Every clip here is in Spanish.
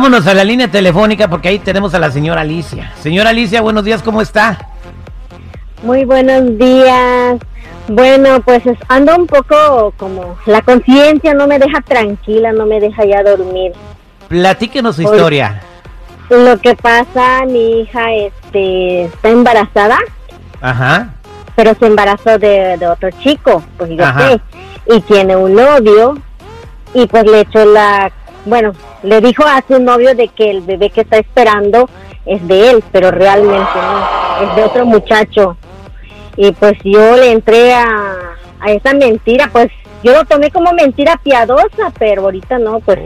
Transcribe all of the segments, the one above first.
Vámonos a la línea telefónica porque ahí tenemos a la señora Alicia. Señora Alicia, buenos días, ¿cómo está? Muy buenos días. Bueno, pues es- ando un poco como la conciencia no me deja tranquila, no me deja ya dormir. Platíquenos su Hoy- historia. Lo que pasa, mi hija este está embarazada, Ajá. pero se embarazó de, de otro chico, pues yo Ajá. sé, y tiene un novio y pues le echó la, bueno, le dijo a su novio de que el bebé que está esperando es de él, pero realmente no, es de otro muchacho. Y pues yo le entré a, a esa mentira, pues yo lo tomé como mentira piadosa, pero ahorita no, pues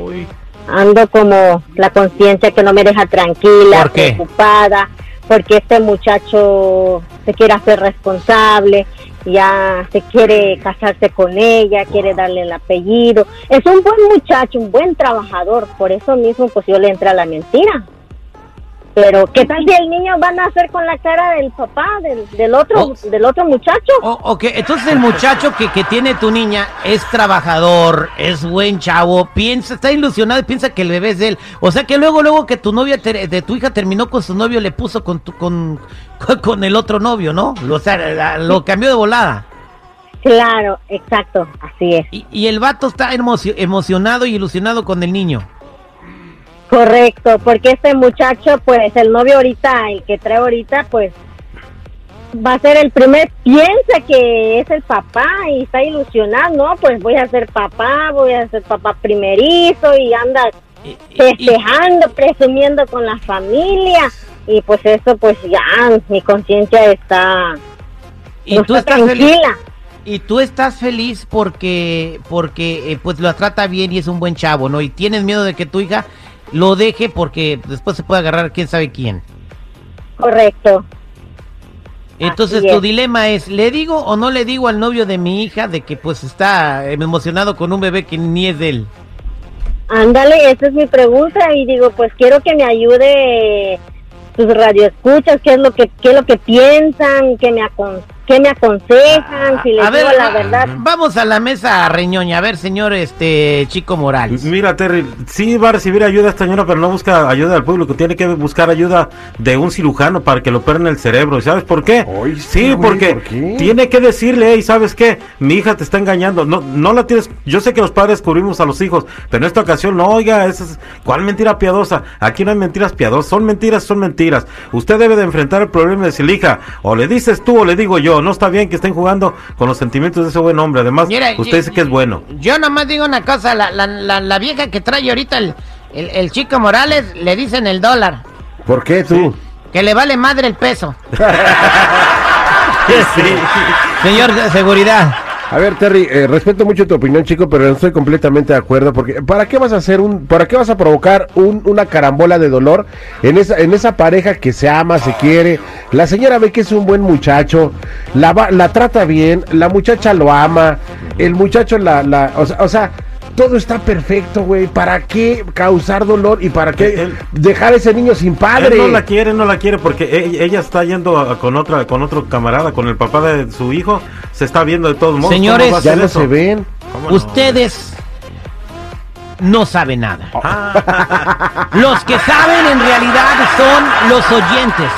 ando como la conciencia que no me deja tranquila, preocupada, porque este muchacho se quiere hacer responsable, ya se quiere casarse con ella, quiere darle el apellido. Es un buen muchacho, un buen trabajador, por eso mismo pues yo le entré a la mentira. Pero ¿qué tal si el niño va a nacer con la cara del papá, del, del otro, Oh. del otro muchacho? O- ok, entonces el muchacho que, que tiene tu niña es trabajador, es buen chavo, piensa, está ilusionado y piensa que el bebé es de él. O sea que luego, luego que tu novia, de tu hija terminó con su novio, le puso con, tu, con, con, con el otro novio, ¿no? O sea, la- lo cambió de volada. Claro, exacto, así es. Y, y el vato está emocio- emocionado y ilusionado con el niño. Correcto, porque este muchacho, pues el novio ahorita, el que trae ahorita, pues va a ser el primer, piensa que es el papá y está ilusionado, ¿no? Pues voy a ser papá, voy a ser papá primerizo y anda Y- y- y- festejando, presumiendo con la familia y pues eso, pues ya mi conciencia está, y no tú está estás feliz. tranquila. Y tú estás feliz porque, porque eh, pues lo trata bien y es un buen chavo, ¿no? Y tienes miedo de que tu hija lo deje porque después se puede agarrar quién sabe quién. Correcto. Entonces tu dilema es, ¿le digo o no le digo al novio de mi hija de que pues está eh, emocionado con un bebé que ni es de él? Ándale, esa es mi pregunta y digo, pues quiero que me ayude tus radioescuchas, qué es lo que qué es lo que piensan, qué me acon qué me aconsejan, si les a ver, digo la va- verdad. vamos a la mesa reñoña, a ver señor este Chico Morales. Mira, Terry, sí va a recibir ayuda esta señora, pero no busca ayuda del público. Tiene que buscar ayuda de un cirujano para que lo operen el cerebro. ¿Y sabes por qué? Ay, sí, güey, porque ¿por qué? tiene que decirle, hey, ¿sabes qué? Mi hija te está engañando. No, no la tienes. Yo sé que los padres cubrimos a los hijos, pero en esta ocasión no, oiga, esa es, ¿cuál mentira piadosa? Aquí no hay mentiras piadosas. Son mentiras, son mentiras. Usted debe de enfrentar el problema de decirle, hija, o le dices tú o le digo yo. No está bien que estén jugando con los sentimientos de ese buen hombre. Además, Mira, usted yo- dice que es bueno. Yo nomás digo una cosa, la, la, la, la vieja que trae ahorita el, el, el Chico Morales le dicen el dólar, ¿Por qué tú? que le vale madre el peso. Sí. Señor de seguridad. A ver, Terry, eh, respeto mucho tu opinión, chico, pero no estoy completamente de acuerdo porque ¿para qué vas a hacer un, para qué vas a provocar un- una carambola de dolor en esa, en esa pareja que se ama, se quiere? La señora ve que es un buen muchacho, la la trata bien, la muchacha lo ama, el muchacho la, la, o sea, o sea, todo está perfecto, güey. ¿Para qué causar dolor y para qué Él- dejar a ese niño sin padre? Él no la quiere, no la quiere porque e- ella está yendo a- con otra, con otro camarada, con el papá de su hijo, se está viendo de todos modos. ¿Cómo Señores, ya no eso? se ven. Ustedes no saben nada. Ah, Los que saben en realidad son los oyentes,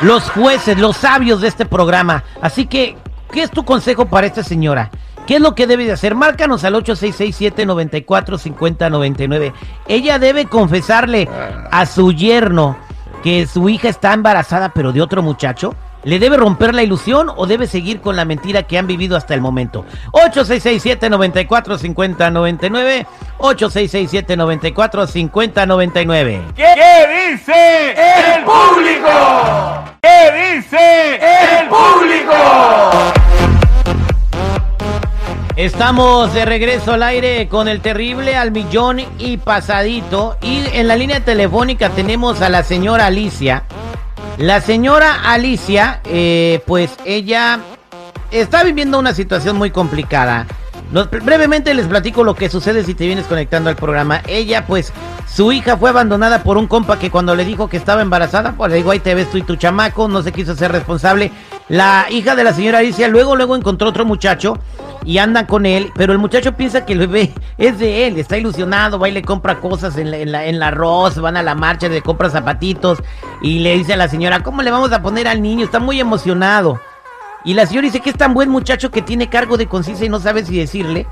los jueces, los sabios de este programa. Así que, ¿qué es tu consejo para esta señora? ¿Qué es lo que debe de hacer? Márcanos al 8667-945099. Ella debe confesarle a su yerno que su hija está embarazada pero de otro muchacho. ¿Le debe romper la ilusión o debe seguir con la mentira que han vivido hasta el momento? 8667-945099. 8667-945099. ¿Qué, qué dice el público? ¿Qué dice el público? Estamos de regreso al aire con el terrible al millón y pasadito. Y en la línea telefónica tenemos a la señora Alicia. La señora Alicia, eh, pues ella está viviendo una situación muy complicada. Brevemente les platico lo que sucede si te vienes conectando al programa. Ella, pues, su hija fue abandonada por un compa que cuando le dijo que estaba embarazada, pues le digo, ahí te ves tú y tu chamaco, no se quiso ser responsable. La hija de la señora Alicia luego, luego encontró otro muchacho y andan con él, pero el muchacho piensa que el bebé es de él, está ilusionado, va y le compra cosas en la, en la, en la arroz, van a la marcha, le compra zapatitos y le dice a la señora, ¿cómo le vamos a poner al niño? Está muy emocionado. Y la señora dice que es tan buen muchacho que tiene cargo de conciencia y no sabe si decirle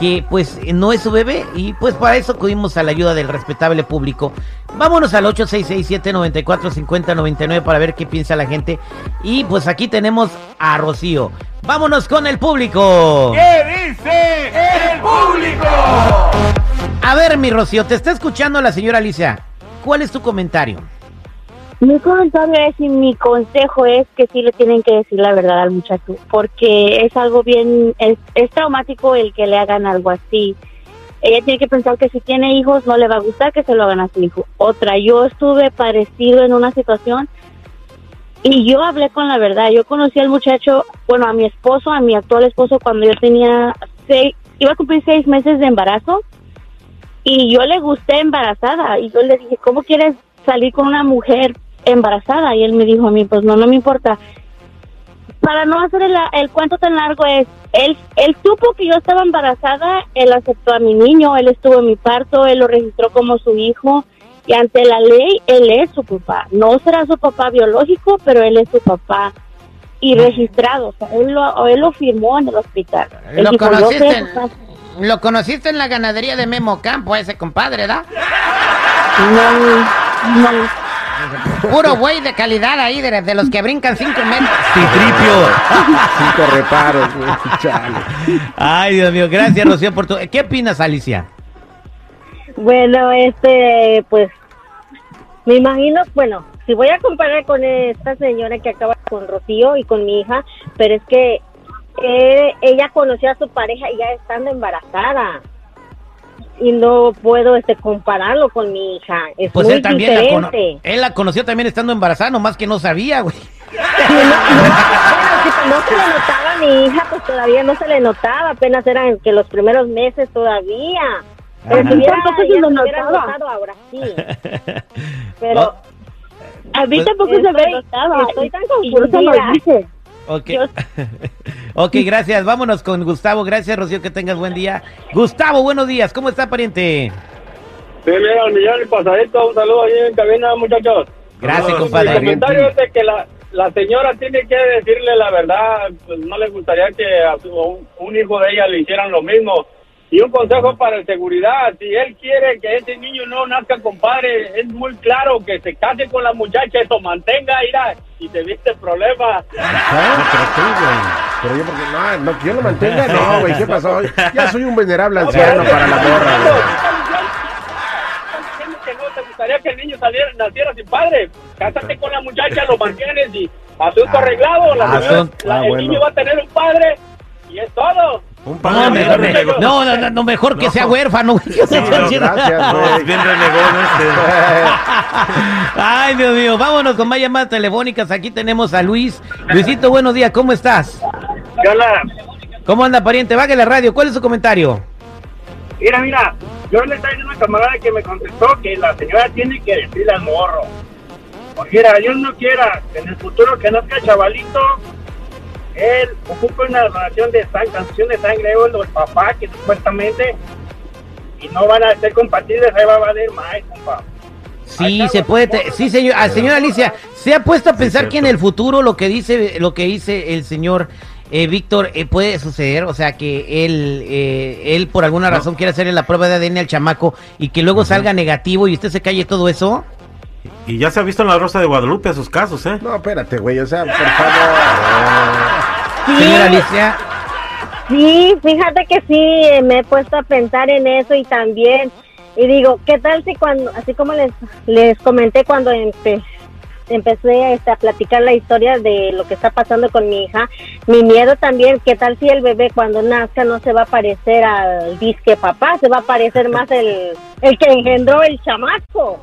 que pues no es su bebé y pues para eso acudimos a la ayuda del respetable público. Vámonos al 8667-945099 para ver qué piensa la gente. Y pues aquí tenemos a Rocío. Vámonos con el público. ¿Qué dice el público? A ver, mi Rocío, te está escuchando la señora Alicia. ¿Cuál es tu comentario? Mi comentario es y mi consejo es que sí le tienen que decir la verdad al muchacho, porque es algo bien, es, es traumático el que le hagan algo así. Ella tiene que pensar que si tiene hijos no le va a gustar que se lo hagan a su hijo. Otra, yo estuve parecido en una situación y yo hablé con la verdad. Yo conocí al muchacho, bueno, a mi esposo, a mi actual esposo cuando yo tenía seis, iba a cumplir seis meses de embarazo y yo le gusté embarazada y yo le dije, ¿cómo quieres salir con una mujer embarazada? Y él me dijo a mí, pues no, no me importa. Para no hacer el, el cuento tan largo es, él, él supo que yo estaba embarazada, él aceptó a mi niño, él estuvo en mi parto, él lo registró como su hijo y ante la ley él es su papá. No será su papá biológico, pero él es su papá y registrado. O sea, él lo, él lo firmó en el hospital. Él Lo dijo, conociste, en, lo conociste en la ganadería de Memo Campo, ese compadre, ¿da? No, no. Puro güey de calidad ahí, de, de los que brincan cinco metros. Cinco reparos, güey, chale. Ay, Dios mío, gracias, Rocío, por tu... ¿Qué opinas, Alicia? Bueno, este, pues, me imagino, bueno, si voy a comparar con esta señora que acaba con Rocío y con mi hija, pero es que eh, ella conoció a su pareja ya estando embarazada. Y no puedo este compararlo con mi hija. Es Pues muy él también la, cono- diferente. él la conoció también estando embarazada, nomás que no sabía, güey. No, no, si no se le notaba a mi hija, pues todavía no se le notaba, apenas eran que los primeros meses todavía. Pero si hubiera, Tampoco se lo notaba. notado ahora sí. Pero A mí Pues- tampoco se me estoy, notaba. estoy tan confundida. Ok. Ok, gracias. Vámonos con Gustavo. Gracias, Rocío, que tengas buen día. Gustavo, buenos días. ¿Cómo está, pariente? Sí, mira, al millón y pasadito, un saludo ahí en cabina, muchachos. Gracias, compadre. comentario es de que la, la señora tiene que decirle la verdad, pues no le gustaría que a su- un, un hijo de ella le hicieran lo mismo. Y un consejo para el seguridad, si él quiere que ese niño no nazca compadre, es muy claro que se case con la muchacha, eso mantenga, irá, y te viste problema. Ah, pero tú, güey. Pero yo porque no, no, que yo lo mantenga, no, güey, ¿qué pasó? Ya soy un venerable anciano para la morra, que no te gustaría que el niño saliera, naciera sin padre. Cásate con la muchacha, lo mantienes y asunto arreglado. La señora- asunto- la- ah, el bueno. niño va a tener un padre y es todo. Un No, padre me- bien me- renegón. no, no, no, no, mejor que sea huérfano. güey. No, gracias, No, es güey. bien renegón este. Ay, Dios mío, vámonos con más llamadas telefónicas. Aquí tenemos a Luis. Luisito, buenos días, ¿cómo estás? ¿Qué onda? ¿Cómo anda, pariente? Baje la radio. ¿Cuál es su comentario? Mira, mira, yo le estaba diciendo a una camarada que me contestó que la señora tiene que decirle al morro. Porque mira, Dios no quiera que en el futuro que nazca chavalito, él ocupe una donación de sangre, transfusión de sangre, o el papá que supuestamente, y no van a ser compatibles, ahí va a valer más, compa. Sí, se puede. te- sí, señor. ah, señora Alicia, ¿se ha puesto a pensar que en el futuro lo que dice, lo que dice el señor eh, Víctor eh, puede suceder? O sea, que él, eh, él por alguna razón quiere hacerle la prueba de ADN al chamaco y que luego salga negativo y usted se calle todo eso. Y ya se ha visto en la Rosa de Guadalupe esos casos, ¿eh? No, espérate, güey, o sea, por favor. Señora Alicia. Sí, fíjate que sí, eh, me he puesto a pensar en eso y también, y digo, ¿qué tal si cuando, así como les, les comenté cuando empe- empecé este, a platicar la historia de lo que está pasando con mi hija, mi miedo también, ¿qué tal si el bebé cuando nazca no se va a parecer al disque papá, se va a parecer más el, el que engendró el chamaco?